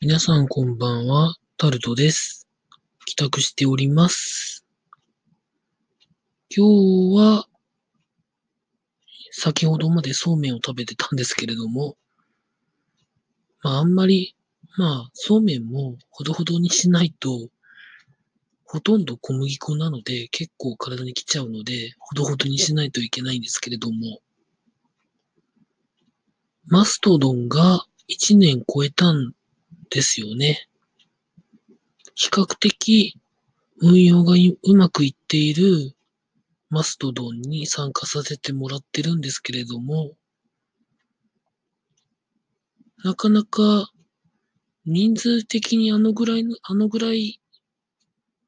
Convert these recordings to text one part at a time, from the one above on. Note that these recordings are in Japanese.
皆さんこんばんは、タルトです。帰宅しております。今日は、先ほどまでそうめんを食べてたんですけれども、まああんまり、まあそうめんもほどほどにしないと、ほとんど小麦粉なので結構体に来ちゃうので、ほどほどにしないといけないんですけれども、マストドンが1年超えたんですよね。比較的運用がうまくいっているマストドンに参加させてもらってるんですけれども、なかなか人数的にあのぐらいの、あのぐらい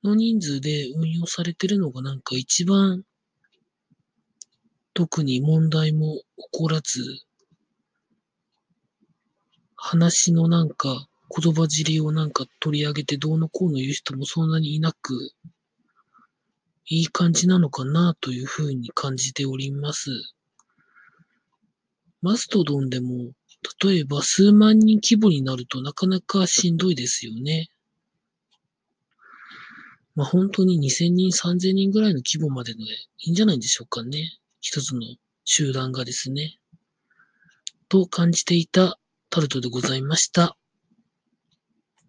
の人数で運用されてるのがなんか一番特に問題も起こらず、話のなんか言葉尻をなんか取り上げてどうのこうの言う人もそんなにいなく、いい感じなのかなというふうに感じております。マストドンでも、例えば数万人規模になるとなかなかしんどいですよね。まあ本当に2000人、3000人ぐらいの規模まででいいんじゃないでしょうかね。一つの集団がですね。と感じていたタルトでございました。